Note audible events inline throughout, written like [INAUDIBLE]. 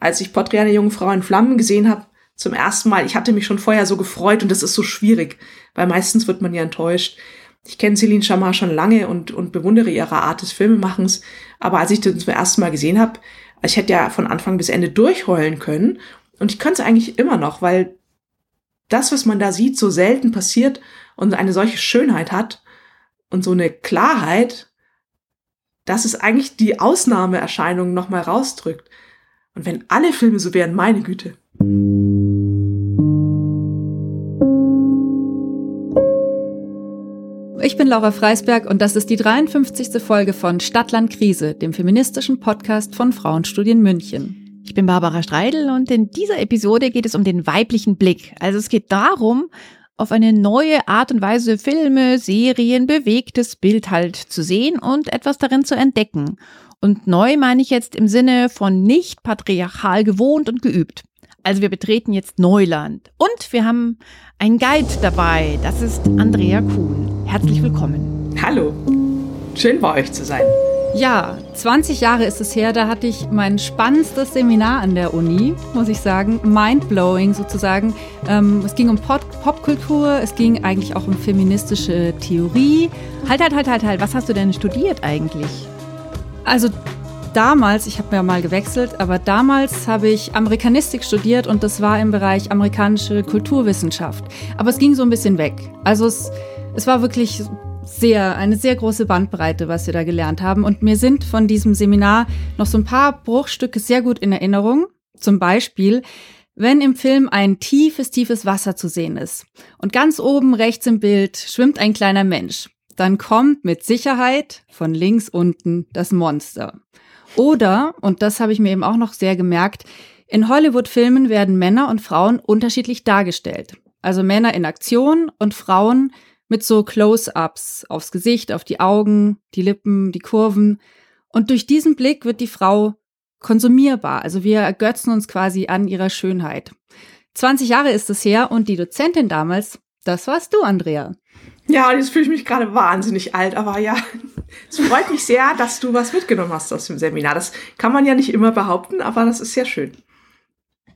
als ich Porträt einer jungen Frau in Flammen gesehen habe, zum ersten Mal, ich hatte mich schon vorher so gefreut und das ist so schwierig, weil meistens wird man ja enttäuscht. Ich kenne Celine Chamar schon lange und, und bewundere ihre Art des Filmemachens, aber als ich das zum ersten Mal gesehen habe, ich hätte ja von Anfang bis Ende durchheulen können und ich könnte es eigentlich immer noch, weil das, was man da sieht, so selten passiert und eine solche Schönheit hat und so eine Klarheit, dass es eigentlich die Ausnahmeerscheinungen nochmal rausdrückt. Und wenn alle Filme so wären, meine Güte. Ich bin Laura Freisberg und das ist die 53. Folge von Stadtland Krise, dem feministischen Podcast von Frauenstudien München. Ich bin Barbara Streidel und in dieser Episode geht es um den weiblichen Blick. Also es geht darum, auf eine neue Art und Weise Filme, Serien, bewegtes Bild halt zu sehen und etwas darin zu entdecken. Und neu meine ich jetzt im Sinne von nicht patriarchal gewohnt und geübt. Also wir betreten jetzt Neuland. Und wir haben einen Guide dabei. Das ist Andrea Kuhn. Herzlich willkommen. Hallo. Schön bei euch zu sein. Ja, 20 Jahre ist es her, da hatte ich mein spannendstes Seminar an der Uni, muss ich sagen. Mindblowing sozusagen. Ähm, es ging um Pop Popkultur, es ging eigentlich auch um feministische Theorie. Halt, halt, halt, halt, halt. Was hast du denn studiert eigentlich? Also damals, ich habe ja mal gewechselt, aber damals habe ich Amerikanistik studiert und das war im Bereich amerikanische Kulturwissenschaft. Aber es ging so ein bisschen weg. Also es, es war wirklich sehr, eine sehr große Bandbreite, was wir da gelernt haben. Und mir sind von diesem Seminar noch so ein paar Bruchstücke sehr gut in Erinnerung. Zum Beispiel, wenn im Film ein tiefes, tiefes Wasser zu sehen ist und ganz oben rechts im Bild schwimmt ein kleiner Mensch, dann kommt mit Sicherheit von links unten das Monster. Oder, und das habe ich mir eben auch noch sehr gemerkt, in Hollywood-Filmen werden Männer und Frauen unterschiedlich dargestellt. Also Männer in Aktion und Frauen mit so Close-ups aufs Gesicht, auf die Augen, die Lippen, die Kurven. Und durch diesen Blick wird die Frau konsumierbar. Also wir ergötzen uns quasi an ihrer Schönheit. 20 Jahre ist es her und die Dozentin damals, das warst du, Andrea. Ja, jetzt fühle ich mich gerade wahnsinnig alt, aber ja, es freut mich sehr, dass du was mitgenommen hast aus dem Seminar. Das kann man ja nicht immer behaupten, aber das ist sehr schön.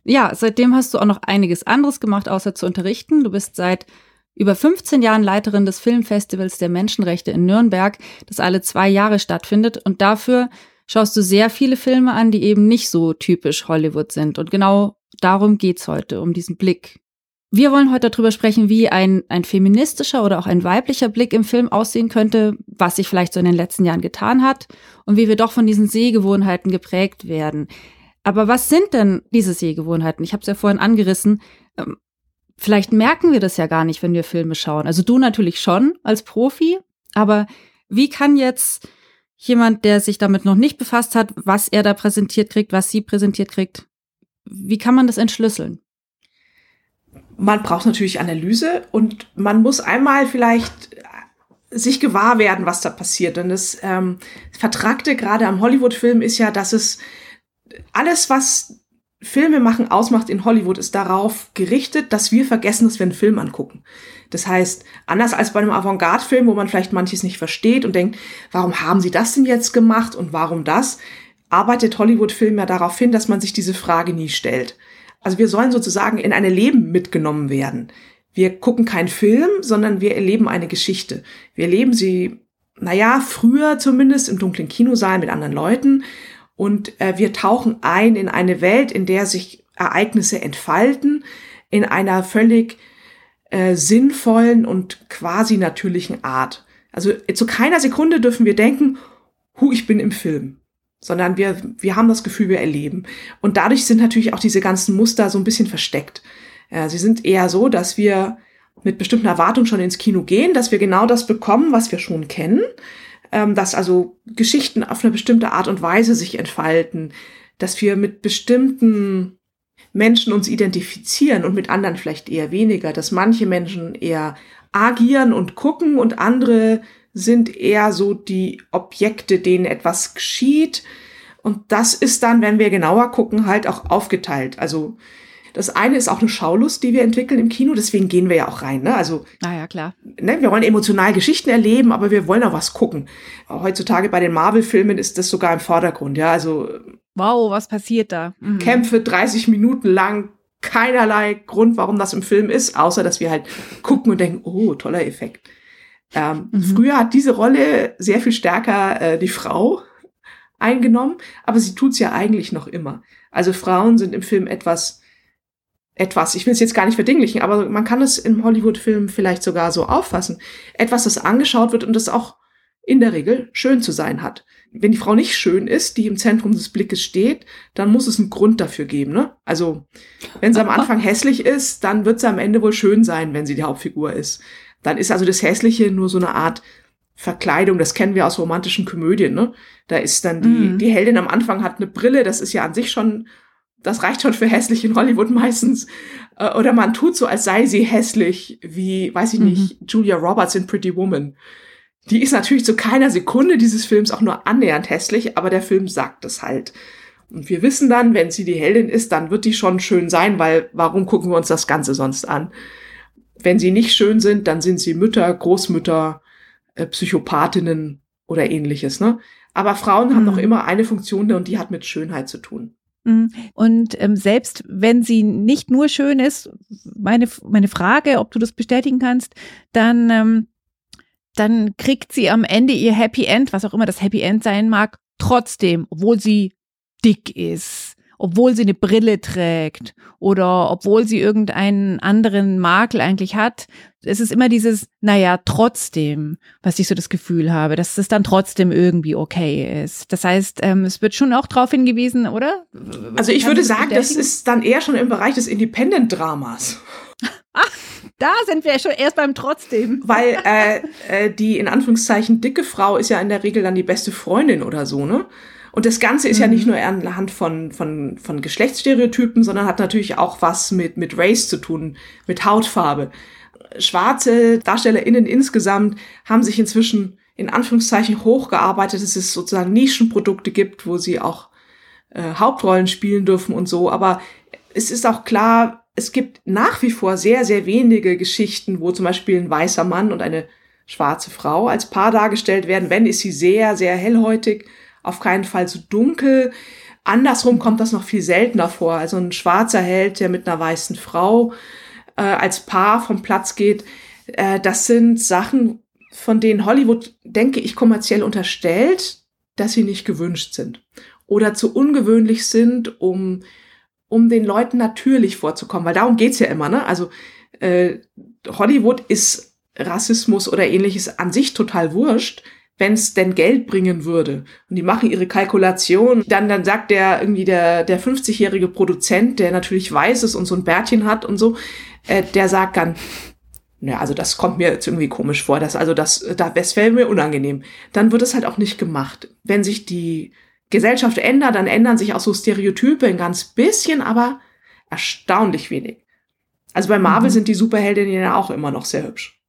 Ja, seitdem hast du auch noch einiges anderes gemacht, außer zu unterrichten. Du bist seit über 15 Jahren Leiterin des Filmfestivals der Menschenrechte in Nürnberg, das alle zwei Jahre stattfindet. Und dafür schaust du sehr viele Filme an, die eben nicht so typisch Hollywood sind. Und genau darum geht's heute, um diesen Blick wir wollen heute darüber sprechen, wie ein, ein feministischer oder auch ein weiblicher Blick im Film aussehen könnte, was sich vielleicht so in den letzten Jahren getan hat und wie wir doch von diesen Sehgewohnheiten geprägt werden. Aber was sind denn diese Sehgewohnheiten? Ich habe es ja vorhin angerissen. Ähm, vielleicht merken wir das ja gar nicht, wenn wir Filme schauen. Also du natürlich schon als Profi, aber wie kann jetzt jemand, der sich damit noch nicht befasst hat, was er da präsentiert kriegt, was sie präsentiert kriegt, wie kann man das entschlüsseln? Man braucht natürlich Analyse und man muss einmal vielleicht sich gewahr werden, was da passiert. Und das ähm, Vertragte gerade am Hollywood-Film ist ja, dass es alles, was Filme machen ausmacht in Hollywood, ist darauf gerichtet, dass wir vergessen, dass wir einen Film angucken. Das heißt, anders als bei einem Avantgarde-Film, wo man vielleicht manches nicht versteht und denkt, warum haben sie das denn jetzt gemacht und warum das, arbeitet Hollywood-Film ja darauf hin, dass man sich diese Frage nie stellt. Also wir sollen sozusagen in ein Leben mitgenommen werden. Wir gucken keinen Film, sondern wir erleben eine Geschichte. Wir erleben sie, naja, früher zumindest im dunklen Kinosaal mit anderen Leuten. Und äh, wir tauchen ein in eine Welt, in der sich Ereignisse entfalten, in einer völlig äh, sinnvollen und quasi natürlichen Art. Also zu keiner Sekunde dürfen wir denken, hu, ich bin im Film sondern wir, wir haben das Gefühl, wir erleben. Und dadurch sind natürlich auch diese ganzen Muster so ein bisschen versteckt. Ja, sie sind eher so, dass wir mit bestimmten Erwartungen schon ins Kino gehen, dass wir genau das bekommen, was wir schon kennen, ähm, dass also Geschichten auf eine bestimmte Art und Weise sich entfalten, dass wir mit bestimmten Menschen uns identifizieren und mit anderen vielleicht eher weniger, dass manche Menschen eher agieren und gucken und andere sind eher so die Objekte, denen etwas geschieht. Und das ist dann, wenn wir genauer gucken, halt auch aufgeteilt. Also das eine ist auch eine Schaulust, die wir entwickeln im Kino, deswegen gehen wir ja auch rein. Ne? Also, naja, klar. Ne, wir wollen emotional Geschichten erleben, aber wir wollen auch was gucken. Heutzutage bei den Marvel-Filmen ist das sogar im Vordergrund. Ja, also Wow, was passiert da? Mhm. Kämpfe 30 Minuten lang, keinerlei Grund, warum das im Film ist, außer dass wir halt gucken und denken, oh, toller Effekt. Ähm, mhm. Früher hat diese Rolle sehr viel stärker äh, die Frau eingenommen, aber sie tut's ja eigentlich noch immer. Also Frauen sind im Film etwas, etwas, ich will es jetzt gar nicht verdinglichen, aber man kann es im Hollywood-Film vielleicht sogar so auffassen. Etwas, das angeschaut wird und das auch in der Regel schön zu sein hat. Wenn die Frau nicht schön ist, die im Zentrum des Blickes steht, dann muss es einen Grund dafür geben. Ne? Also wenn sie am Anfang hässlich ist, dann wird sie am Ende wohl schön sein, wenn sie die Hauptfigur ist. Dann ist also das Hässliche nur so eine Art Verkleidung, das kennen wir aus romantischen Komödien, ne? Da ist dann die, mhm. die Heldin am Anfang hat eine Brille, das ist ja an sich schon, das reicht schon für hässlich in Hollywood [LAUGHS] meistens. Äh, oder man tut so, als sei sie hässlich, wie, weiß ich mhm. nicht, Julia Roberts in Pretty Woman. Die ist natürlich zu keiner Sekunde dieses Films auch nur annähernd hässlich, aber der Film sagt es halt. Und wir wissen dann, wenn sie die Heldin ist, dann wird die schon schön sein, weil warum gucken wir uns das Ganze sonst an? Wenn sie nicht schön sind, dann sind sie Mütter, Großmütter, äh, Psychopathinnen oder ähnliches. Ne? Aber Frauen mhm. haben noch immer eine Funktion und die hat mit Schönheit zu tun. Mhm. Und ähm, selbst wenn sie nicht nur schön ist, meine, meine Frage, ob du das bestätigen kannst, dann, ähm, dann kriegt sie am Ende ihr Happy End, was auch immer das Happy End sein mag, trotzdem, obwohl sie dick ist obwohl sie eine Brille trägt oder obwohl sie irgendeinen anderen Makel eigentlich hat. Es ist immer dieses, naja, trotzdem, was ich so das Gefühl habe, dass es dann trotzdem irgendwie okay ist. Das heißt, ähm, es wird schon auch darauf hingewiesen, oder? Also ich würde sagen, das ist dann eher schon im Bereich des Independent-Dramas. Ach, [LAUGHS] da sind wir schon erst beim trotzdem. Weil äh, äh, die in Anführungszeichen dicke Frau ist ja in der Regel dann die beste Freundin oder so, ne? Und das Ganze ist mhm. ja nicht mhm. nur anhand von, von, von Geschlechtsstereotypen, sondern hat natürlich auch was mit, mit Race zu tun, mit Hautfarbe. Schwarze DarstellerInnen insgesamt haben sich inzwischen in Anführungszeichen hochgearbeitet, dass es sozusagen Nischenprodukte gibt, wo sie auch äh, Hauptrollen spielen dürfen und so. Aber es ist auch klar, es gibt nach wie vor sehr, sehr wenige Geschichten, wo zum Beispiel ein weißer Mann und eine schwarze Frau als Paar dargestellt werden. Wenn, ist sie sehr, sehr hellhäutig auf keinen Fall so dunkel. Andersrum kommt das noch viel seltener vor. Also ein schwarzer Held, der mit einer weißen Frau äh, als Paar vom Platz geht, äh, das sind Sachen, von denen Hollywood, denke ich, kommerziell unterstellt, dass sie nicht gewünscht sind oder zu ungewöhnlich sind, um, um den Leuten natürlich vorzukommen. Weil darum geht's ja immer. Ne? Also äh, Hollywood ist Rassismus oder ähnliches an sich total wurscht wenn es denn Geld bringen würde. Und die machen ihre Kalkulation. Dann, dann sagt der irgendwie der, der 50-jährige Produzent, der natürlich weiß ist und so ein Bärtchen hat und so, äh, der sagt dann, ja, also das kommt mir jetzt irgendwie komisch vor, dass also das, das wäre mir unangenehm. Dann wird es halt auch nicht gemacht. Wenn sich die Gesellschaft ändert, dann ändern sich auch so Stereotype ein ganz bisschen, aber erstaunlich wenig. Also bei Marvel mhm. sind die Superheldinnen ja auch immer noch sehr hübsch.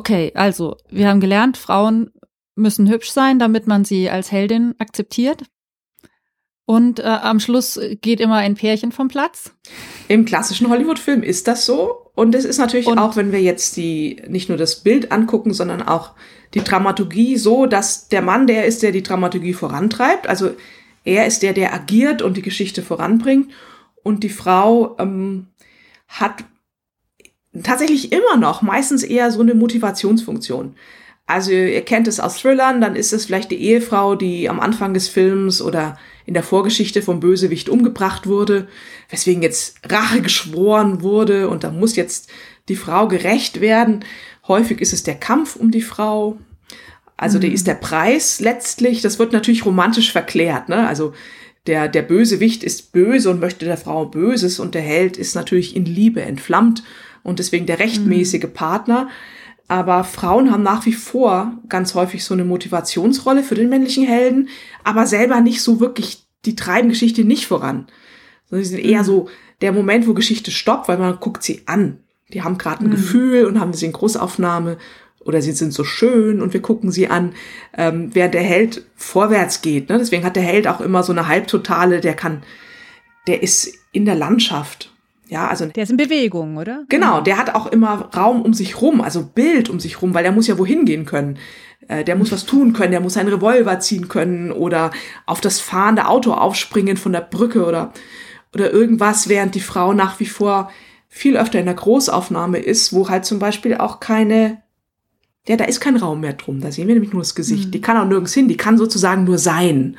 Okay, also wir haben gelernt, Frauen müssen hübsch sein, damit man sie als Heldin akzeptiert. Und äh, am Schluss geht immer ein Pärchen vom Platz. Im klassischen Hollywood-Film ist das so. Und es ist natürlich und auch, wenn wir jetzt die nicht nur das Bild angucken, sondern auch die Dramaturgie so, dass der Mann der ist, der die Dramaturgie vorantreibt. Also er ist der, der agiert und die Geschichte voranbringt. Und die Frau ähm, hat tatsächlich immer noch meistens eher so eine Motivationsfunktion. Also ihr kennt es aus Thrillern, dann ist es vielleicht die Ehefrau, die am Anfang des Films oder in der Vorgeschichte vom Bösewicht umgebracht wurde, weswegen jetzt Rache geschworen wurde und da muss jetzt die Frau gerecht werden. Häufig ist es der Kampf um die Frau. Also mhm. der ist der Preis letztlich. Das wird natürlich romantisch verklärt. Ne? Also der, der Bösewicht ist böse und möchte der Frau Böses und der Held ist natürlich in Liebe entflammt und deswegen der rechtmäßige mhm. Partner. Aber Frauen haben nach wie vor ganz häufig so eine Motivationsrolle für den männlichen Helden, aber selber nicht so wirklich, die treiben Geschichte nicht voran. Sondern sie sind eher mhm. so der Moment, wo Geschichte stoppt, weil man guckt sie an. Die haben gerade ein mhm. Gefühl und haben sie in Großaufnahme oder sie sind so schön und wir gucken sie an, ähm, während der Held vorwärts geht. Ne? Deswegen hat der Held auch immer so eine Halbtotale, der kann, der ist in der Landschaft Ja, also. Der ist in Bewegung, oder? Genau, der hat auch immer Raum um sich rum, also Bild um sich rum, weil der muss ja wohin gehen können. Äh, der muss was tun können, der muss einen Revolver ziehen können oder auf das fahrende Auto aufspringen von der Brücke oder, oder irgendwas, während die Frau nach wie vor viel öfter in der Großaufnahme ist, wo halt zum Beispiel auch keine, ja, da ist kein Raum mehr drum. Da sehen wir nämlich nur das Gesicht. Mhm. Die kann auch nirgends hin, die kann sozusagen nur sein.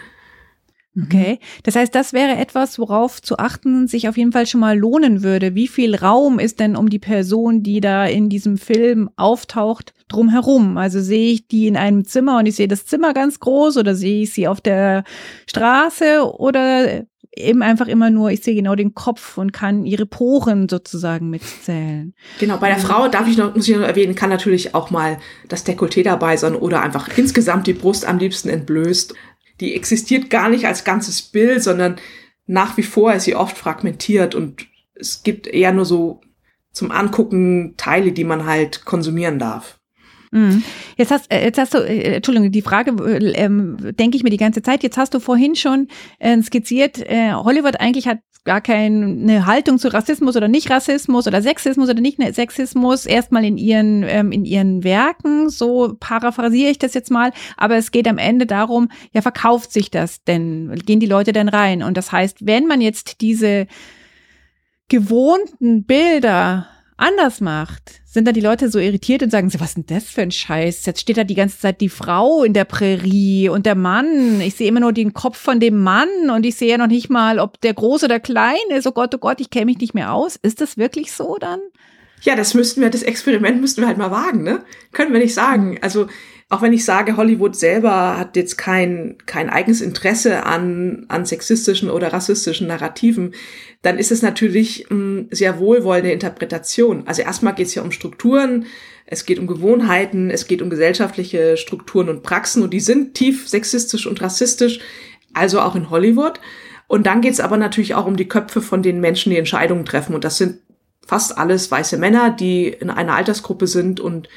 Mhm. Okay. Das heißt, das wäre etwas, worauf zu achten sich auf jeden Fall schon mal lohnen würde. Wie viel Raum ist denn um die Person, die da in diesem Film auftaucht, drumherum? Also sehe ich die in einem Zimmer und ich sehe das Zimmer ganz groß oder sehe ich sie auf der Straße oder eben einfach immer nur, ich sehe genau den Kopf und kann ihre Poren sozusagen mitzählen. Genau, bei der Frau darf ich noch, muss ich noch erwähnen, kann natürlich auch mal das Dekolleté dabei sein oder einfach insgesamt die Brust am liebsten entblößt die existiert gar nicht als ganzes Bild, sondern nach wie vor ist sie oft fragmentiert und es gibt eher nur so zum Angucken Teile, die man halt konsumieren darf. Mhm. Jetzt hast, äh, jetzt hast du, äh, Entschuldigung, die Frage äh, ähm, denke ich mir die ganze Zeit. Jetzt hast du vorhin schon äh, skizziert, äh, Hollywood eigentlich hat gar keine Haltung zu Rassismus oder nicht Rassismus oder Sexismus oder nicht Sexismus erstmal in ihren ähm, in ihren Werken. So paraphrasiere ich das jetzt mal. Aber es geht am Ende darum ja verkauft sich das denn? Gehen die Leute denn rein? Und das heißt wenn man jetzt diese gewohnten Bilder anders macht, sind dann die Leute so irritiert und sagen so, was ist denn das für ein Scheiß? Jetzt steht da die ganze Zeit die Frau in der Prärie und der Mann. Ich sehe immer nur den Kopf von dem Mann und ich sehe ja noch nicht mal, ob der groß oder klein ist. Oh Gott, oh Gott, ich kenne mich nicht mehr aus. Ist das wirklich so dann? Ja, das müssten wir, das Experiment müssten wir halt mal wagen, ne? Können wir nicht sagen. Also auch wenn ich sage, Hollywood selber hat jetzt kein, kein eigenes Interesse an, an sexistischen oder rassistischen Narrativen, dann ist es natürlich mh, hm, sehr wohlwollende Interpretation. Also erstmal geht es ja um Strukturen, es geht um Gewohnheiten, es geht um gesellschaftliche Strukturen und Praxen und die sind tief sexistisch und rassistisch, also auch in Hollywood. Und dann geht es aber natürlich auch um die Köpfe von den Menschen, die Entscheidungen treffen. Und das sind fast alles weiße Männer, die in einer Altersgruppe sind und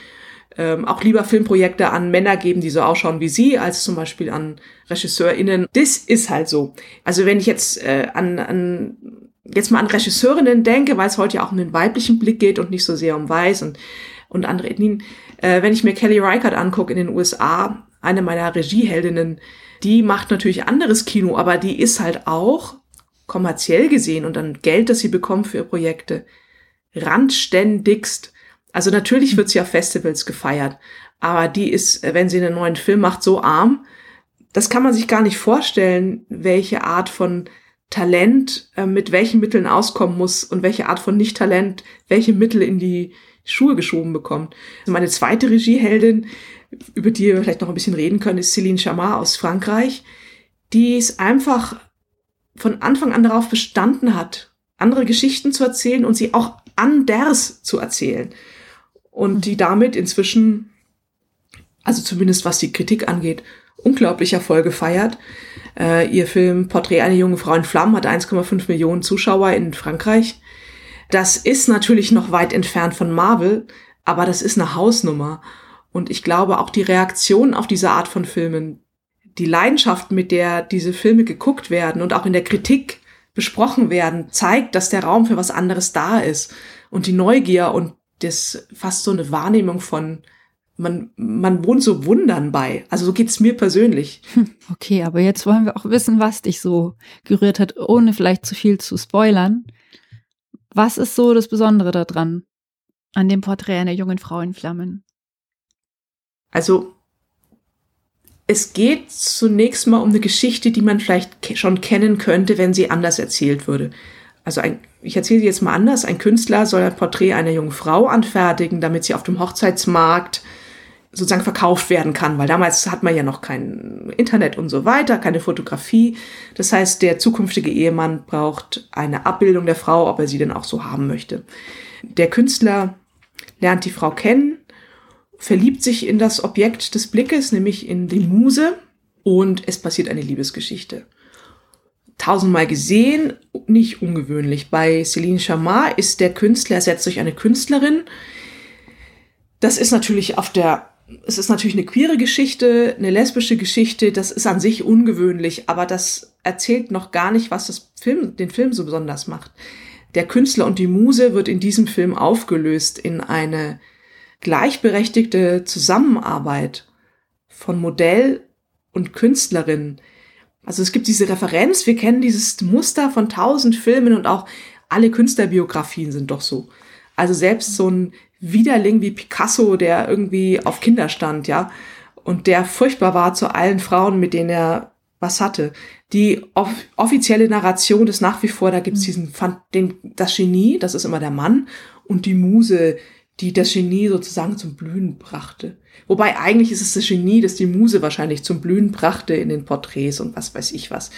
ähm, auch lieber Filmprojekte an Männer geben, die so ausschauen wie sie, als zum Beispiel an RegisseurInnen. Das ist halt so. Also wenn ich jetzt äh, an, an jetzt mal an Regisseurinnen denke, weil es heute ja auch um den weiblichen Blick geht und nicht so sehr um Weiß und, und andere Ethnien. Äh, wenn ich mir Kelly Reichardt angucke in den USA, eine meiner Regieheldinnen, die macht natürlich anderes Kino, aber die ist halt auch kommerziell gesehen und dann Geld, das sie bekommt für ihre Projekte, randständigst also natürlich wird sie auf Festivals gefeiert, aber die ist, wenn sie einen neuen Film macht, so arm, das kann man sich gar nicht vorstellen, welche Art von Talent äh, mit welchen Mitteln auskommen muss und welche Art von Nicht-Talent welche Mittel in die Schuhe geschoben bekommt. Also meine zweite Regieheldin, über die wir vielleicht noch ein bisschen reden können, ist Céline Chamard aus Frankreich, die es einfach von Anfang an darauf bestanden hat, andere Geschichten zu erzählen und sie auch anders zu erzählen und die damit inzwischen, also zumindest was die Kritik angeht, unglaublich Erfolge feiert. Äh, ihr Film Porträt einer jungen Frau in Flammen hat 1,5 Millionen Zuschauer in Frankreich. Das ist natürlich noch weit entfernt von Marvel, aber das ist eine Hausnummer. Und ich glaube, auch die Reaktion auf diese Art von Filmen, die Leidenschaft, mit der diese Filme geguckt werden und auch in der Kritik besprochen werden, zeigt, dass der Raum für was anderes da ist. Und die Neugier und das fast so eine Wahrnehmung von, man, man wohnt so Wundern bei. Also so geht's mir persönlich. Hm, okay, aber jetzt wollen wir auch wissen, was dich so gerührt hat, ohne vielleicht zu viel zu spoilern. Was ist so das Besondere daran? An dem Porträt einer jungen Frau in Flammen. Also, es geht zunächst mal um eine Geschichte, die man vielleicht schon kennen könnte, wenn sie anders erzählt würde. Also ein, ich erzähle sie jetzt mal anders, ein Künstler soll ein Porträt einer jungen Frau anfertigen, damit sie auf dem Hochzeitsmarkt sozusagen verkauft werden kann, weil damals hat man ja noch kein Internet und so weiter, keine Fotografie. Das heißt, der zukünftige Ehemann braucht eine Abbildung der Frau, ob er sie denn auch so haben möchte. Der Künstler lernt die Frau kennen, verliebt sich in das Objekt des Blickes, nämlich in die Muse, und es passiert eine Liebesgeschichte tausendmal gesehen, nicht ungewöhnlich. Bei Céline Chamard ist der Künstler ersetzt durch eine Künstlerin. Das ist natürlich auf der, es ist natürlich eine queere Geschichte, eine lesbische Geschichte, das ist an sich ungewöhnlich, aber das erzählt noch gar nicht, was das Film, den Film so besonders macht. der Künstler und die Muse wird in diesem Film aufgelöst in eine gleichberechtigte Zusammenarbeit von Modell und Künstlerin. Also es gibt diese Referenz, wir kennen dieses Muster von tausend Filmen und auch alle Künstlerbiografien sind doch so. Also selbst so ein Widerling wie Picasso, der irgendwie auf Kinder stand, ja, und der furchtbar war zu allen Frauen, mit denen er was hatte. Die off offizielle Narration ist nach wie vor, da gibt es mhm. diesen, den, das Genie, das ist immer der Mann, und die Muse, die das Genie sozusagen zum Blühen brachte. Wobei eigentlich ist es das Genie, das die Muse wahrscheinlich zum Blühen brachte in den Porträts und was weiß ich was.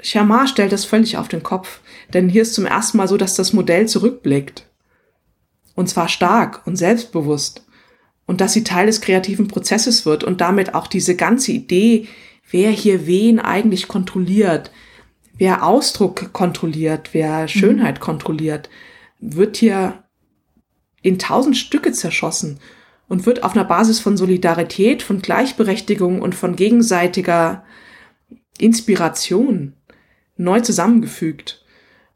Sharma stellt das völlig auf den Kopf, denn hier ist zum ersten Mal so, dass das Modell zurückblickt. Und zwar stark und selbstbewusst. Und dass sie Teil des kreativen Prozesses wird und damit auch diese ganze Idee, wer hier wen eigentlich kontrolliert, wer Ausdruck kontrolliert, wer mhm. Schönheit kontrolliert, wird hier in tausend Stücke zerschossen und wird auf einer Basis von Solidarität, von Gleichberechtigung und von gegenseitiger Inspiration neu zusammengefügt.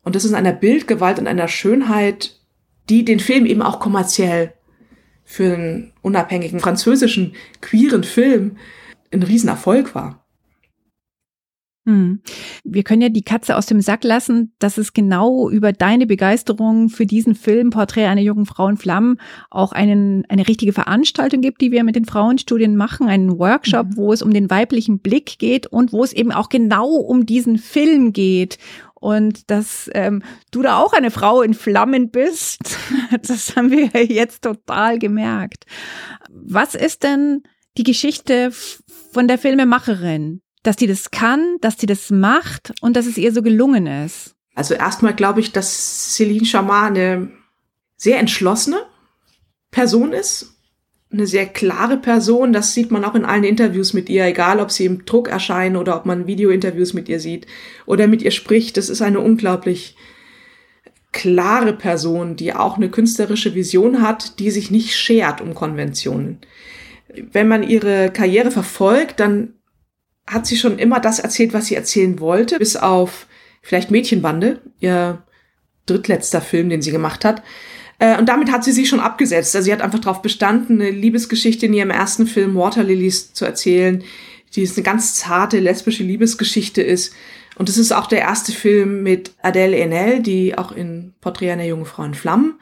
Und das ist in einer Bildgewalt und einer Schönheit, die den Film eben auch kommerziell für einen unabhängigen französischen queeren Film ein Riesenerfolg war. Hm. Wir können ja die Katze aus dem Sack lassen, dass es genau über deine Begeisterung für diesen Film Porträt einer jungen Frau in Flammen auch einen, eine richtige Veranstaltung gibt, die wir mit den Frauenstudien machen, einen Workshop, mhm. wo es um den weiblichen Blick geht und wo es eben auch genau um diesen Film geht. Und dass ähm, du da auch eine Frau in Flammen bist, [LAUGHS] das haben wir jetzt total gemerkt. Was ist denn die Geschichte von der Filmemacherin? Dass die das kann, dass die das macht und dass es ihr so gelungen ist? Also erstmal glaube ich, dass Celine Chamar eine sehr entschlossene Person ist, eine sehr klare Person. Das sieht man auch in allen Interviews mit ihr, egal ob sie im Druck erscheinen oder ob man Videointerviews mit ihr sieht oder mit ihr spricht. Das ist eine unglaublich klare Person, die auch eine künstlerische Vision hat, die sich nicht schert um Konventionen. Wenn man ihre Karriere verfolgt, dann hat sie schon immer das erzählt, was sie erzählen wollte, bis auf vielleicht Mädchenbande, ihr drittletzter Film, den sie gemacht hat. Äh, und damit hat sie sich schon abgesetzt. Also sie hat einfach darauf bestanden, eine Liebesgeschichte in ihrem ersten Film Water Lilies zu erzählen, die ist eine ganz zarte lesbische Liebesgeschichte ist. Und es ist auch der erste Film mit Adele Enel, die auch in Porträt einer jungen Frau in Flammen,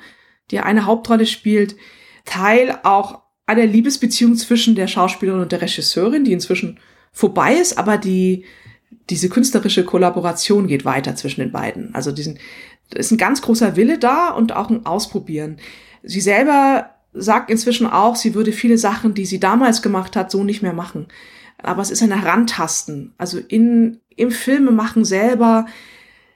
die eine Hauptrolle spielt, Teil auch einer Liebesbeziehung zwischen der Schauspielerin und der Regisseurin, die inzwischen vorbei ist, aber die, diese künstlerische Kollaboration geht weiter zwischen den beiden. Also diesen, ist ein ganz großer Wille da und auch ein Ausprobieren. Sie selber sagt inzwischen auch, sie würde viele Sachen, die sie damals gemacht hat, so nicht mehr machen. Aber es ist ein Herantasten. Also in, im Filmemachen selber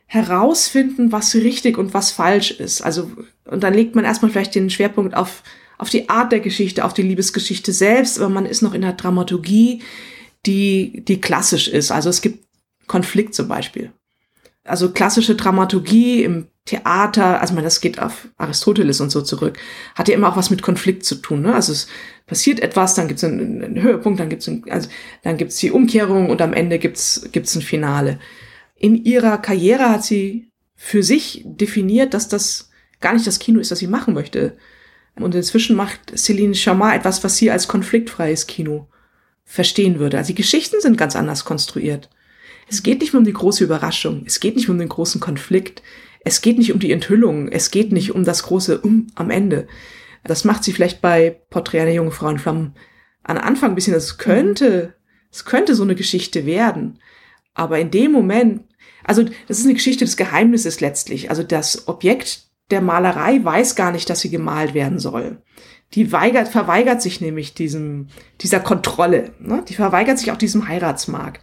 herausfinden, was richtig und was falsch ist. Also, und dann legt man erstmal vielleicht den Schwerpunkt auf, auf die Art der Geschichte, auf die Liebesgeschichte selbst, aber man ist noch in der Dramaturgie, die, die klassisch ist. Also es gibt Konflikt zum Beispiel. Also klassische Dramaturgie im Theater, also man, das geht auf Aristoteles und so zurück, hat ja immer auch was mit Konflikt zu tun. Ne? Also es passiert etwas, dann gibt es einen, einen, Höhepunkt, dann gibt es also, dann gibt's die Umkehrung und am Ende gibt's gibt's ein Finale. In ihrer Karriere hat sie für sich definiert, dass das gar nicht das Kino ist, das sie machen möchte. Und inzwischen macht Celine Chamar etwas, was sie als konfliktfreies Kino verstehen würde. Also die Geschichten sind ganz anders konstruiert. Es geht nicht mehr um die große Überraschung, es geht nicht um den großen Konflikt, es geht nicht um die Enthüllung, es geht nicht um das große Um am Ende. Das macht sie vielleicht bei Porträt einer jungen Frau in Flammen an Anfang ein bisschen, es könnte, es könnte so eine Geschichte werden. Aber in dem Moment, also das ist eine Geschichte des Geheimnisses letztlich. Also das Objekt der Malerei weiß gar nicht, dass sie gemalt werden soll die weigert, verweigert sich nämlich diesem, dieser Kontrolle. Ne? Die verweigert sich auch diesem Heiratsmarkt.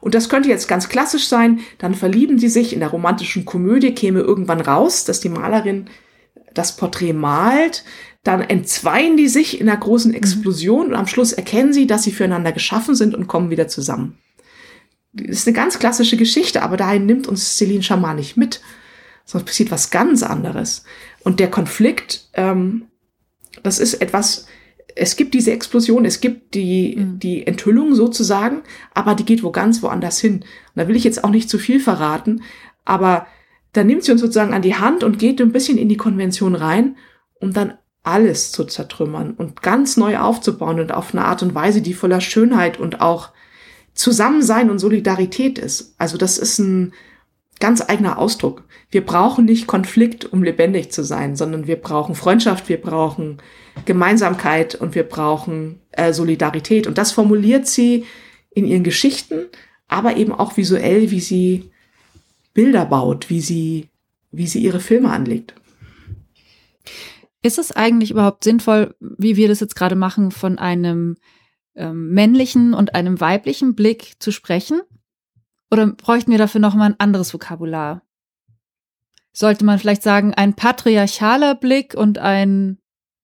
Und das könnte jetzt ganz klassisch sein. Dann verlieben sie sich in der romantischen Komödie, käme irgendwann raus, dass die Malerin das Porträt malt. Dann entzweien die sich in einer großen mhm. Explosion und am Schluss erkennen sie, dass sie füreinander geschaffen sind und kommen wieder zusammen. Das ist eine ganz klassische Geschichte, aber dahin nimmt uns Celine Schaman nicht mit. Sonst passiert was ganz anderes. Und der Konflikt ähm, das ist etwas, es gibt diese Explosion, es gibt die, mhm. die Enthüllung sozusagen, aber die geht wo ganz woanders hin. Und da will ich jetzt auch nicht zu viel verraten, aber da nimmt sie uns sozusagen an die Hand und geht ein bisschen in die Konvention rein, um dann alles zu zertrümmern und ganz neu aufzubauen und auf eine Art und Weise, die voller Schönheit und auch Zusammensein und Solidarität ist. Also das ist ein ganz eigener Ausdruck. Wir brauchen nicht Konflikt, um lebendig zu sein, sondern wir brauchen Freundschaft, wir brauchen Gemeinsamkeit und wir brauchen äh, Solidarität. Und das formuliert sie in ihren Geschichten, aber eben auch visuell, wie sie Bilder baut, wie sie, wie sie ihre Filme anlegt. Ist es eigentlich überhaupt sinnvoll, wie wir das jetzt gerade machen, von einem ähm, männlichen und einem weiblichen Blick zu sprechen? Oder bräuchten wir dafür nochmal ein anderes Vokabular? Sollte man vielleicht sagen, ein patriarchaler Blick und ein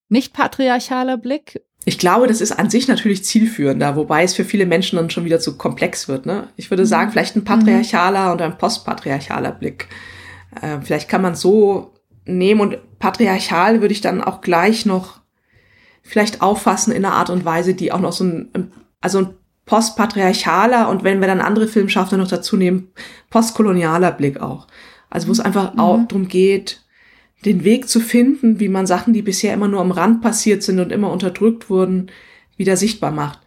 nicht patriarchaler Blick? Ich glaube, das ist an sich natürlich zielführender, wobei es für viele Menschen dann schon wieder zu komplex wird. Ne? Ich würde sagen, mhm. vielleicht ein patriarchaler mhm. und ein postpatriarchaler Blick. Äh, vielleicht kann man so nehmen und patriarchal würde ich dann auch gleich noch vielleicht auffassen in einer Art und Weise, die auch noch so ein, also ein postpatriarchaler und wenn wir dann andere Filmschaffende noch dazu nehmen, postkolonialer Blick auch. Also wo es einfach mhm. auch darum geht, den Weg zu finden, wie man Sachen, die bisher immer nur am Rand passiert sind und immer unterdrückt wurden, wieder sichtbar macht.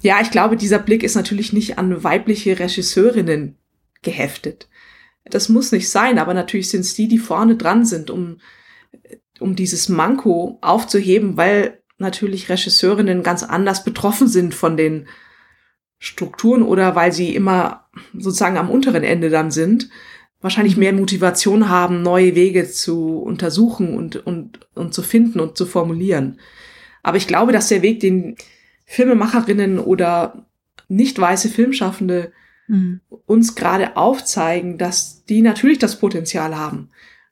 Ja, ich glaube, dieser Blick ist natürlich nicht an weibliche Regisseurinnen geheftet. Das muss nicht sein, aber natürlich sind es die, die vorne dran sind, um, um dieses Manko aufzuheben, weil natürlich Regisseurinnen ganz anders betroffen sind von den Strukturen oder weil sie immer sozusagen am unteren Ende dann sind, wahrscheinlich mehr Motivation haben, neue Wege zu untersuchen und, und, und zu finden und zu formulieren. Aber ich glaube, dass der Weg, den Filmemacherinnen oder nicht weiße Filmschaffende mhm. uns gerade aufzeigen, dass die natürlich das Potenzial haben,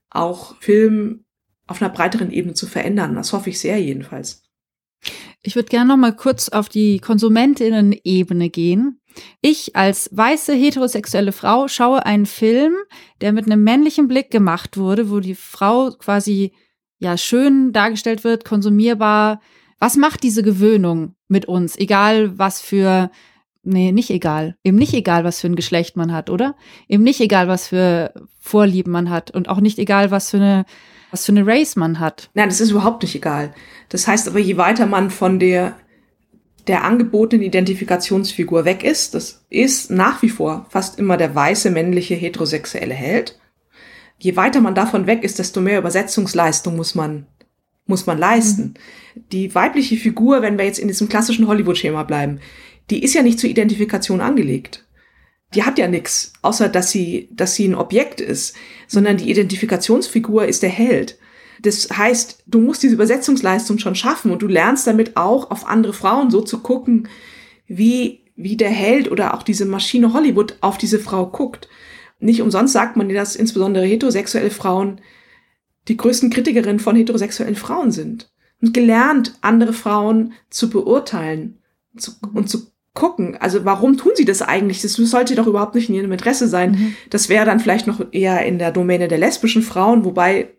auch Film auf einer breiteren Ebene zu verändern. Das hoffe ich sehr jedenfalls. Ich würde gerne noch mal kurz auf die Konsumentinnen-Ebene gehen. Ich als weiße heterosexuelle Frau schaue einen Film, der mit einem männlichen Blick gemacht wurde, wo die Frau quasi ja schön dargestellt wird, konsumierbar. Was macht diese Gewöhnung mit uns? Egal was für Nee, nicht egal. Eben nicht egal, was für ein Geschlecht man hat, oder? Eben nicht egal, was für Vorlieben man hat und auch nicht egal, was für eine was für eine Race man hat. Nein, das ist überhaupt nicht egal. Das heißt aber, je weiter man von der, der angebotenen Identifikationsfigur weg ist, das ist nach wie vor fast immer der weiße männliche heterosexuelle Held. Je weiter man davon weg ist, desto mehr Übersetzungsleistung muss man muss man leisten. Mhm. Die weibliche Figur, wenn wir jetzt in diesem klassischen Hollywood-Schema bleiben, die ist ja nicht zur Identifikation angelegt die hat ja nichts, außer dass sie, dass sie ein Objekt ist, sondern die Identifikationsfigur ist der Held. Das heißt, du musst diese Übersetzungsleistung schon schaffen und du lernst damit auch auf andere Frauen so zu gucken, wie, wie der Held oder auch diese Maschine Hollywood auf diese Frau guckt. Nicht umsonst sagt man dir, dass insbesondere heterosexuelle Frauen die größten Kritikerinnen von heterosexuellen Frauen sind. Und gelernt, andere Frauen zu beurteilen und zu gucken. Also warum tun sie das eigentlich? Das sollte doch überhaupt nicht in ihrem Interesse sein. Mhm. Das wäre dann vielleicht noch eher in der Domäne der lesbischen Frauen, wobei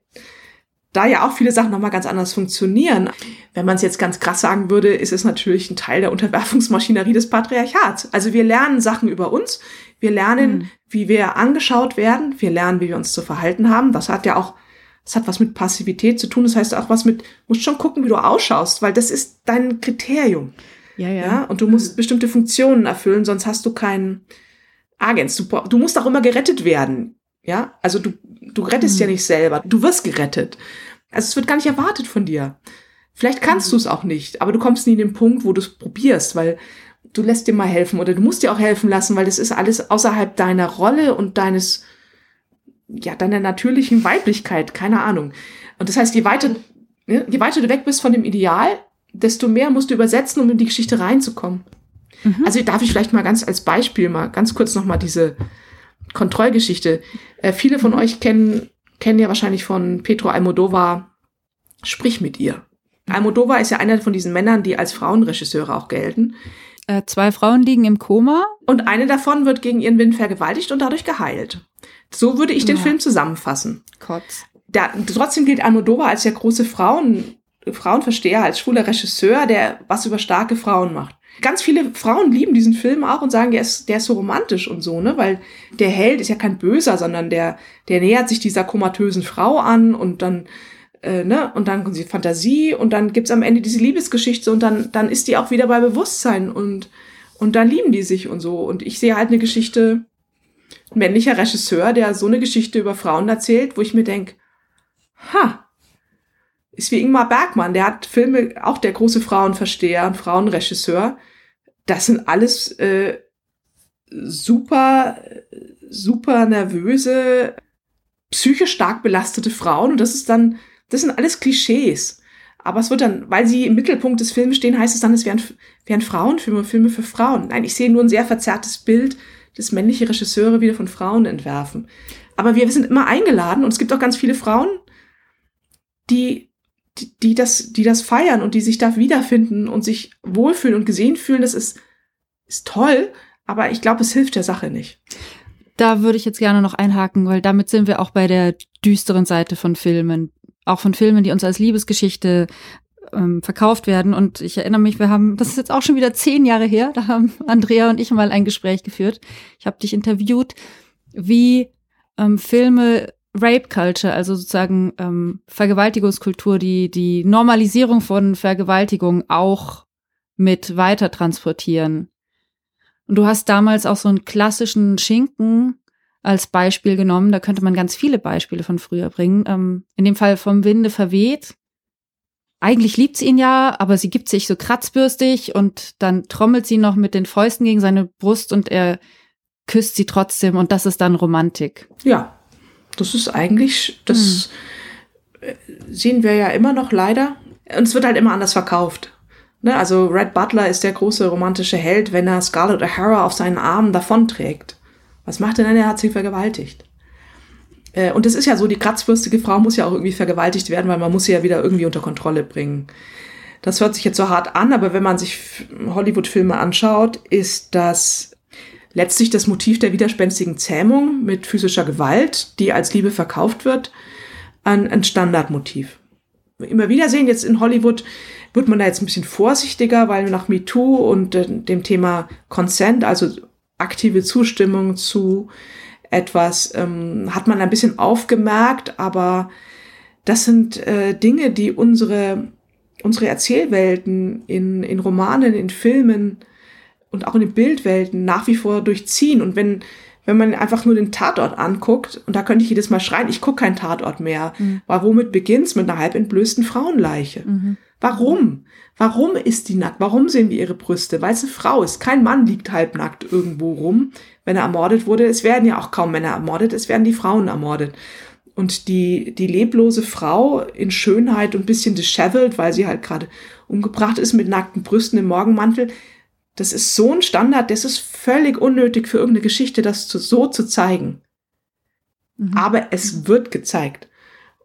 da ja auch viele Sachen nochmal ganz anders funktionieren. Wenn man es jetzt ganz krass sagen würde, ist es natürlich ein Teil der Unterwerfungsmaschinerie des Patriarchats. Also wir lernen Sachen über uns, wir lernen, mhm. wie wir angeschaut werden, wir lernen, wie wir uns zu verhalten haben. Das hat ja auch, das hat was mit Passivität zu tun. Das heißt auch was mit, musst schon gucken, wie du ausschaust, weil das ist dein Kriterium. Ja, ja. ja und du musst bestimmte Funktionen erfüllen, sonst hast du keinen Agens. Du, du musst auch immer gerettet werden. Ja, also du, du rettest mhm. ja nicht selber. Du wirst gerettet. Also es wird gar nicht erwartet von dir. Vielleicht kannst mhm. du es auch nicht, aber du kommst nie in den Punkt, wo du es probierst, weil du lässt dir mal helfen oder du musst dir auch helfen lassen, weil das ist alles außerhalb deiner Rolle und deines, ja, deiner natürlichen Weiblichkeit, keine Ahnung. Und das heißt, je weiter, je weiter du weg bist von dem Ideal, desto mehr musst du übersetzen, um in die Geschichte reinzukommen. Mhm. Also darf ich vielleicht mal ganz als Beispiel mal ganz kurz noch mal diese Kontrollgeschichte. Äh, viele von mhm. euch kennen kennen ja wahrscheinlich von Pedro Almodovar Sprich mit ihr. Almodovar ist ja einer von diesen Männern, die als Frauenregisseure auch gelten. Äh, zwei Frauen liegen im Koma. Und eine davon wird gegen ihren Willen vergewaltigt und dadurch geheilt. So würde ich den ja. Film zusammenfassen. Kotz. Da, trotzdem gilt Almodovar als der große Frauen, Frauenversteher, als schwuler Regisseur, der was über starke Frauen macht. Ganz viele Frauen lieben diesen Film auch und sagen, der ist, der ist so romantisch und so, ne? Weil der Held ist ja kein Böser, sondern der, der nähert sich dieser komatösen Frau an und dann, äh, ne? Und dann kommt die Fantasie und dann gibt's am Ende diese Liebesgeschichte und dann, dann ist die auch wieder bei Bewusstsein und, und dann lieben die sich und so. Und ich sehe halt eine Geschichte, ein männlicher Regisseur, der so eine Geschichte über Frauen erzählt, wo ich mir denk, ha, ist wie Ingmar Bergmann, der hat Filme, auch der große Frauenversteher und Frauenregisseur. Das sind alles äh, super, super nervöse, psychisch stark belastete Frauen. Und das ist dann, das sind alles Klischees. Aber es wird dann, weil sie im Mittelpunkt des Films stehen, heißt es dann, es wären, wären Frauenfilme, Filme für Frauen. Nein, ich sehe nur ein sehr verzerrtes Bild, das männliche Regisseure wieder von Frauen entwerfen. Aber wir sind immer eingeladen und es gibt auch ganz viele Frauen, die die, das, die das feiern und die sich da wiederfinden und sich wohlfühlen und gesehen fühlen, das ist, ist toll, aber ich glaube, es hilft der Sache nicht. Da würde ich jetzt gerne noch einhaken, weil damit sind wir auch bei der düsteren Seite von Filmen. Auch von Filmen, die uns als Liebesgeschichte ähm, verkauft werden. Und ich erinnere mich, wir haben, das ist jetzt auch schon wieder zehn Jahre her, da haben Andrea und ich mal ein Gespräch geführt. Ich habe dich interviewt, wie ähm, Filme Rape Culture, also sozusagen ähm, Vergewaltigungskultur, die die Normalisierung von Vergewaltigung auch mit weiter transportieren. Und du hast damals auch so einen klassischen Schinken als Beispiel genommen. Da könnte man ganz viele Beispiele von früher bringen. Ähm, in dem Fall vom Winde verweht. Eigentlich liebt sie ihn ja, aber sie gibt sich so kratzbürstig und dann trommelt sie noch mit den Fäusten gegen seine Brust und er küsst sie trotzdem und das ist dann Romantik. Ja, das ist eigentlich, das hm. sehen wir ja immer noch leider. Und es wird halt immer anders verkauft. Ne? Also Red Butler ist der große romantische Held, wenn er Scarlett O'Hara auf seinen Armen davonträgt. Was macht er denn? Er hat sie vergewaltigt. Äh, und es ist ja so, die kratzbürstige Frau muss ja auch irgendwie vergewaltigt werden, weil man muss sie ja wieder irgendwie unter Kontrolle bringen. Das hört sich jetzt so hart an, aber wenn man sich Hollywood-Filme anschaut, ist das letztlich das Motiv der widerspenstigen Zähmung mit physischer Gewalt, die als Liebe verkauft wird, ein, ein Standardmotiv. Immer wieder sehen jetzt in Hollywood wird man da jetzt ein bisschen vorsichtiger, weil nach MeToo und äh, dem Thema Consent, also aktive Zustimmung zu etwas, ähm, hat man ein bisschen aufgemerkt, aber das sind äh, Dinge, die unsere, unsere Erzählwelten in, in Romanen, in Filmen und auch in den Bildwelten nach wie vor durchziehen. Und wenn, wenn man einfach nur den Tatort anguckt, und da könnte ich jedes Mal schreien, ich gucke keinen Tatort mehr, mhm. weil womit beginnt's? Mit einer halb entblößten Frauenleiche. Mhm. Warum? Warum ist die nackt? Warum sehen wir ihre Brüste? Weil es eine Frau ist. Kein Mann liegt halbnackt irgendwo rum, wenn er ermordet wurde. Es werden ja auch kaum Männer ermordet, es werden die Frauen ermordet. Und die, die leblose Frau in Schönheit und bisschen disheveled, weil sie halt gerade umgebracht ist mit nackten Brüsten im Morgenmantel, das ist so ein Standard, das ist völlig unnötig für irgendeine Geschichte, das zu, so zu zeigen. Mhm. Aber es wird gezeigt.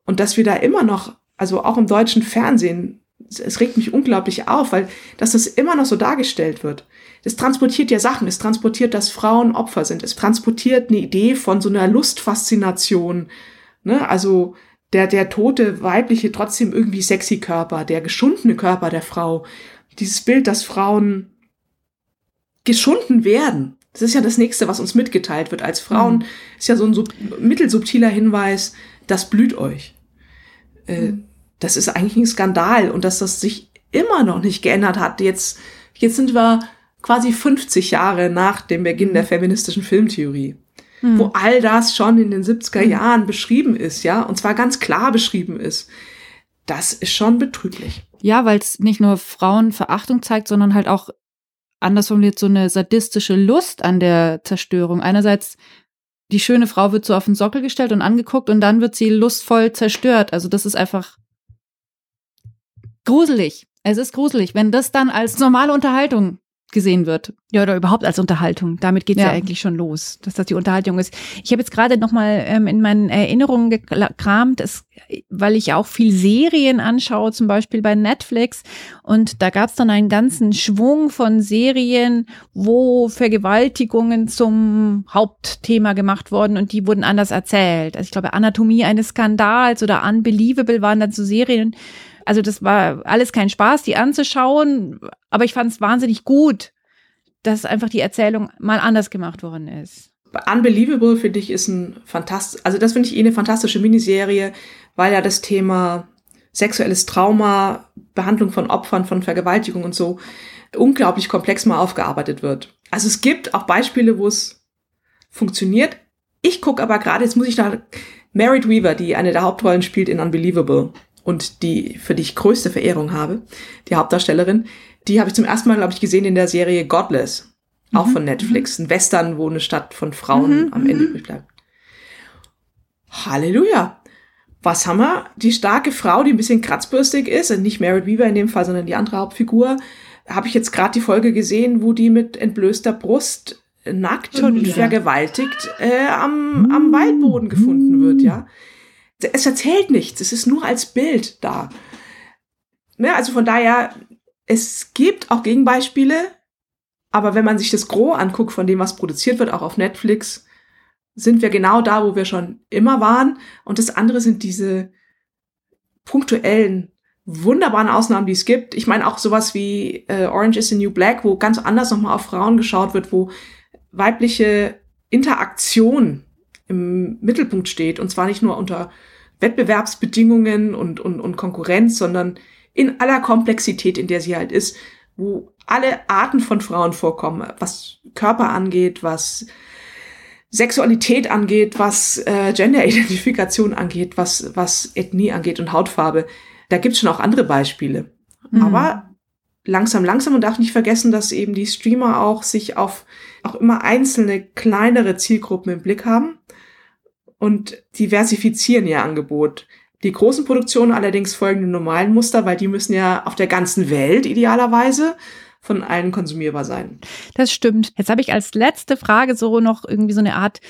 Und dass wir da immer noch, also auch im deutschen Fernsehen, es regt mich unglaublich auf, weil dass das immer noch so dargestellt wird. Es transportiert ja Sachen, es transportiert, dass Frauen Opfer sind, es transportiert eine Idee von so einer Lustfaszination. Ne? Also der, der tote weibliche, trotzdem irgendwie sexy Körper, der geschundene Körper der Frau. Dieses Bild, dass Frauen geschunden werden. Das ist ja das nächste, was uns mitgeteilt wird als Frauen. Mhm. Ist ja so ein sub mittelsubtiler Hinweis, das blüht euch. Äh, mhm. Das ist eigentlich ein Skandal und dass das sich immer noch nicht geändert hat. Jetzt, jetzt sind wir quasi 50 Jahre nach dem Beginn der mhm. feministischen Filmtheorie. Mhm. Wo all das schon in den 70er mhm. Jahren beschrieben ist, ja, und zwar ganz klar beschrieben ist. Das ist schon betrüblich. Ja, weil es nicht nur Frauenverachtung zeigt, sondern halt auch anders formuliert so eine sadistische Lust an der Zerstörung. Einerseits die schöne Frau wird so auf den Sockel gestellt und angeguckt und dann wird sie lustvoll zerstört. Also das ist einfach gruselig. Es ist gruselig, wenn das dann als normale Unterhaltung gesehen wird. Ja, oder überhaupt als Unterhaltung. Damit geht's ja. ja eigentlich schon los, dass das die Unterhaltung ist. Ich habe jetzt gerade noch mal ähm, in meinen Erinnerungen gekramt, es, weil ich auch viel Serien anschaue, zum Beispiel bei Netflix. Und da gab's dann einen ganzen Schwung von Serien, wo Vergewaltigungen zum Hauptthema gemacht wurden und die wurden anders erzählt. Also ich glaube, Anatomie eines Skandals oder Unbelievable waren dann so Serien, also das war alles kein Spaß, die anzuschauen, aber ich fand es wahnsinnig gut, dass einfach die Erzählung mal anders gemacht worden ist. Unbelievable finde ich ist ein fantastisch, also das finde ich eh eine fantastische Miniserie, weil ja das Thema sexuelles Trauma, Behandlung von Opfern von Vergewaltigung und so unglaublich komplex mal aufgearbeitet wird. Also es gibt auch Beispiele, wo es funktioniert. Ich gucke aber gerade, jetzt muss ich da Merit Weaver, die eine der Hauptrollen spielt in Unbelievable und die für die ich größte Verehrung habe, die Hauptdarstellerin, die habe ich zum ersten Mal, glaube ich, gesehen in der Serie Godless, auch mhm. von Netflix, ein Western, wo eine Stadt von Frauen mhm. am Ende mhm. übrig bleibt. Halleluja. Was haben wir? Die starke Frau, die ein bisschen kratzbürstig ist, und nicht Merit Weaver in dem Fall, sondern die andere Hauptfigur, habe ich jetzt gerade die Folge gesehen, wo die mit entblößter Brust nackt und vergewaltigt äh, am, am Waldboden gefunden wird, ja. Es erzählt nichts, es ist nur als Bild da. Ne, also von daher, es gibt auch Gegenbeispiele, aber wenn man sich das Gros anguckt von dem, was produziert wird, auch auf Netflix, sind wir genau da, wo wir schon immer waren. Und das andere sind diese punktuellen wunderbaren Ausnahmen, die es gibt. Ich meine auch sowas wie äh, Orange is the New Black, wo ganz anders nochmal auf Frauen geschaut wird, wo weibliche Interaktion im Mittelpunkt steht. Und zwar nicht nur unter Wettbewerbsbedingungen und, und, und Konkurrenz, sondern in aller Komplexität, in der sie halt ist, wo alle Arten von Frauen vorkommen, was Körper angeht, was Sexualität angeht, was äh, Gender-Identifikation angeht, was, was Ethnie angeht und Hautfarbe. Da gibt's schon auch andere Beispiele. Mhm. Aber langsam, langsam und darf nicht vergessen, dass eben die Streamer auch sich auf auch immer einzelne kleinere Zielgruppen im Blick haben und diversifizieren ihr Angebot. Die großen Produktionen allerdings folgen dem normalen Muster, weil die müssen ja auf der ganzen Welt idealerweise von allen konsumierbar sein. Das stimmt. Jetzt habe ich als letzte Frage so noch irgendwie so eine Art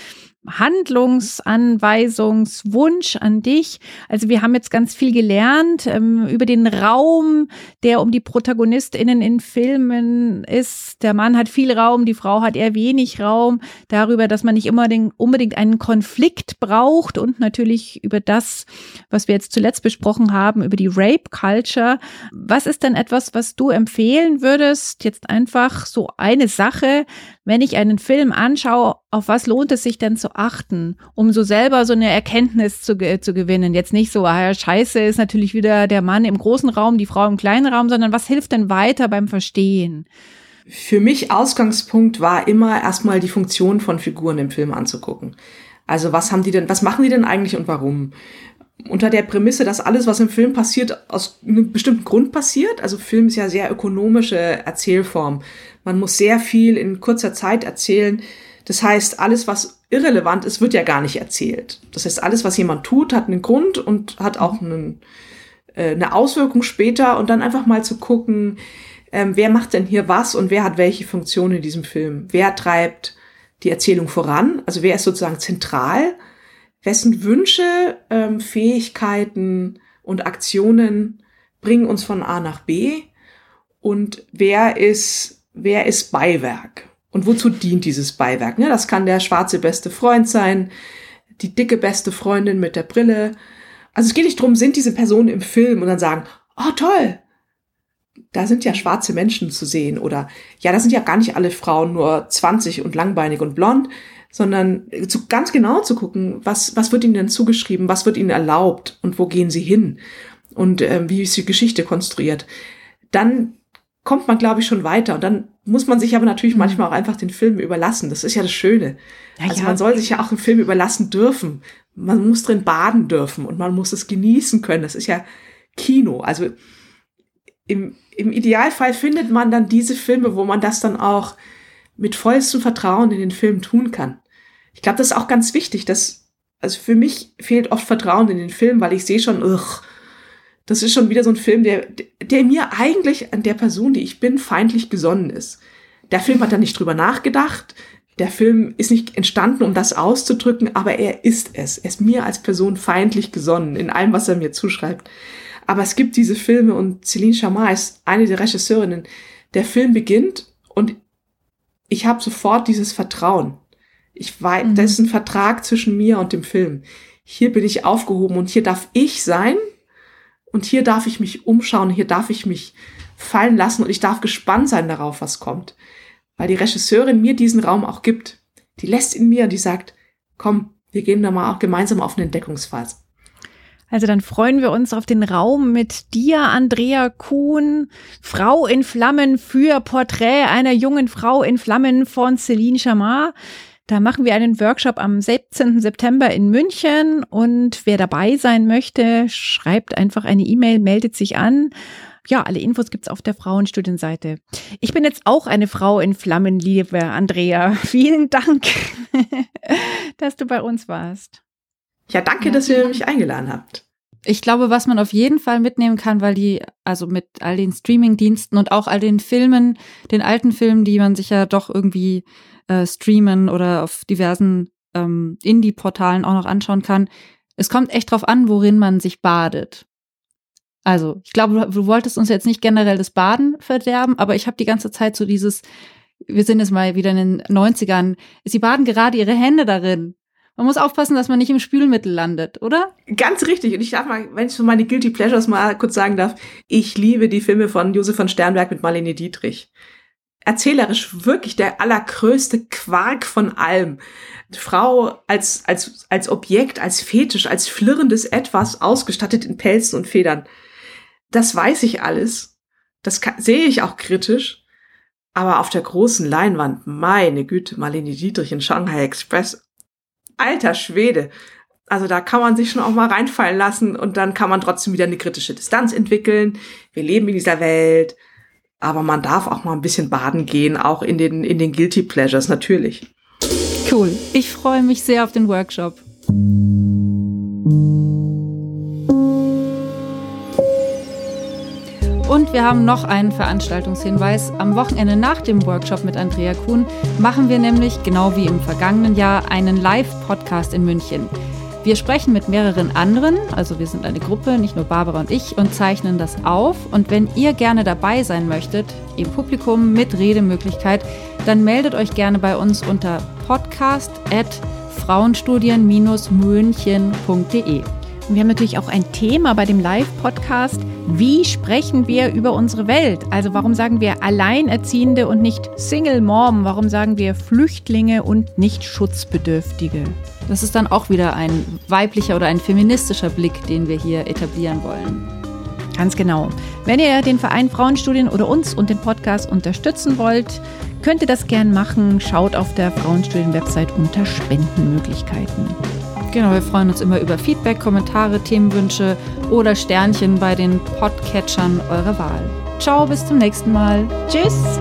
Handlungsanweisungswunsch an dich. Also wir haben jetzt ganz viel gelernt ähm, über den Raum, der um die ProtagonistInnen in Filmen ist. Der Mann hat viel Raum, die Frau hat eher wenig Raum. Darüber, dass man nicht immer den, unbedingt einen Konflikt braucht und natürlich über das, was wir jetzt zuletzt besprochen haben, über die Rape Culture. Was ist denn etwas, was du empfehlen würdest? Jetzt einfach so eine Sache, wenn ich einen Film anschaue, auf was lohnt es sich denn zu achten, um so selber so eine Erkenntnis zu, zu gewinnen? Jetzt nicht so, ah, scheiße ist natürlich wieder der Mann im großen Raum, die Frau im kleinen Raum, sondern was hilft denn weiter beim Verstehen? Für mich Ausgangspunkt war immer erstmal die Funktion von Figuren im Film anzugucken. Also was haben die denn, was machen die denn eigentlich und warum? unter der Prämisse, dass alles, was im Film passiert, aus einem bestimmten Grund passiert. Also Film ist ja sehr ökonomische Erzählform. Man muss sehr viel in kurzer Zeit erzählen. Das heißt, alles, was irrelevant ist, wird ja gar nicht erzählt. Das heißt, alles, was jemand tut, hat einen Grund und hat auch einen, äh, eine Auswirkung später. Und dann einfach mal zu gucken, ähm, wer macht denn hier was und wer hat welche Funktion in diesem Film? Wer treibt die Erzählung voran? Also wer ist sozusagen zentral? Wessen Wünsche, ähm, Fähigkeiten und Aktionen bringen uns von A nach B? Und wer ist wer ist Beiwerk und wozu dient dieses Beiwerk. Ne? Das kann der schwarze beste Freund sein, die dicke beste Freundin mit der Brille. Also es geht nicht drum, sind diese Personen im Film und dann sagen, oh toll, da sind ja schwarze Menschen zu sehen oder ja, da sind ja gar nicht alle Frauen nur 20 und langbeinig und blond, sondern zu, ganz genau zu gucken, was, was wird ihnen denn zugeschrieben, was wird ihnen erlaubt und wo gehen sie hin und äh, wie ist die Geschichte konstruiert. Dann kommt man, glaube ich, schon weiter. Und dann muss man sich aber natürlich mhm. manchmal auch einfach den Film überlassen. Das ist ja das Schöne. Ja, also man soll sich ja auch einen Film überlassen dürfen. Man muss drin baden dürfen und man muss es genießen können. Das ist ja Kino. Also im, im Idealfall findet man dann diese Filme, wo man das dann auch mit vollstem Vertrauen in den Film tun kann. Ich glaube, das ist auch ganz wichtig, dass, also für mich fehlt oft Vertrauen in den Film, weil ich sehe schon, ugh, das ist schon wieder so ein Film, der, der mir eigentlich an der Person, die ich bin, feindlich gesonnen ist. Der Film hat da nicht drüber nachgedacht. Der Film ist nicht entstanden, um das auszudrücken, aber er ist es. Er ist mir als Person feindlich gesonnen in allem, was er mir zuschreibt. Aber es gibt diese Filme und Celine Chamar ist eine der Regisseurinnen. Der Film beginnt und ich habe sofort dieses Vertrauen. Ich weiß, mhm. das ist ein Vertrag zwischen mir und dem Film. Hier bin ich aufgehoben und hier darf ich sein, Und hier darf ich mich umschauen, hier darf ich mich fallen lassen und ich darf gespannt sein darauf, was kommt. Weil die Regisseurin mir diesen Raum auch gibt. Die lässt in mir, die sagt, komm, wir gehen da mal auch gemeinsam auf eine Entdeckungsphase. Also dann freuen wir uns auf den Raum mit dir, Andrea Kuhn, Frau in Flammen für Porträt einer jungen Frau in Flammen von Celine Chamard. Da machen wir einen Workshop am 17. September in München und wer dabei sein möchte, schreibt einfach eine E-Mail, meldet sich an. Ja, alle Infos gibt's auf der Frauenstudienseite. Ich bin jetzt auch eine Frau in Flammen, liebe Andrea. [LAUGHS] Vielen Dank, [LAUGHS] dass du bei uns warst. Ja, danke, dass ihr mich eingeladen habt. Ich glaube, was man auf jeden Fall mitnehmen kann, weil die, also mit all den Streaming-Diensten und auch all den Filmen, den alten Filmen, die man sich ja doch irgendwie äh, streamen oder auf diversen ähm, Indie-Portalen auch noch anschauen kann, es kommt echt drauf an, worin man sich badet. Also, ich glaube, du, wolltest uns jetzt nicht generell das Baden verderben, aber ich habe die ganze Zeit so dieses, wir sind jetzt mal wieder in den 90ern, sie baden gerade ihre Hände darin. Man muss aufpassen, dass man nicht im Spülmittel landet, oder? Ganz richtig. Und ich darf mal, wenn ich so meine Guilty Pleasures mal kurz sagen darf, ich liebe die Filme von Josef von Sternberg mit Marlene Dietrich. Erzählerisch wirklich der allergrößte Quark von allem. Frau als, als, als Objekt, als Fetisch, als flirrendes Etwas ausgestattet in Pelzen und Federn. Das weiß ich alles. Das kann, sehe ich auch kritisch. Aber auf der großen Leinwand, meine Güte, Marlene Dietrich in Shanghai Express, alter Schwede. Also da kann man sich schon auch mal reinfallen lassen und dann kann man trotzdem wieder eine kritische Distanz entwickeln. Wir leben in dieser Welt, aber man darf auch mal ein bisschen baden gehen, auch in den, in den Guilty Pleasures, natürlich. Cool. Ich freue mich sehr auf den Workshop. Und wir haben noch einen Veranstaltungshinweis. Am Wochenende nach dem Workshop mit Andrea Kuhn machen wir nämlich, genau wie im vergangenen Jahr, einen Live-Podcast in München. Wir sprechen mit mehreren anderen, also wir sind eine Gruppe, nicht nur Barbara und ich, und zeichnen das auf. Und wenn ihr gerne dabei sein möchtet, im Publikum mit Redemöglichkeit, dann meldet euch gerne bei uns unter podcast.frauenstudien-münchen.de. Und wir haben natürlich auch ein Thema bei dem Live-Podcast. Wie sprechen wir über unsere Welt? Also warum sagen wir Alleinerziehende und nicht Single Mom? Warum sagen wir Flüchtlinge und nicht Schutzbedürftige? Das ist dann auch wieder ein weiblicher oder ein feministischer Blick, den wir hier etablieren wollen. Ganz genau. Wenn ihr den Verein Frauenstudien oder uns und den Podcast unterstützen wollt, könnt ihr das gern machen. Schaut auf der Frauenstudien-Website unter Spendenmöglichkeiten. Genau, wir freuen uns immer über Feedback, Kommentare, Themenwünsche oder Sternchen bei den Podcatchern eurer Wahl. Ciao, bis zum nächsten Mal. Tschüss.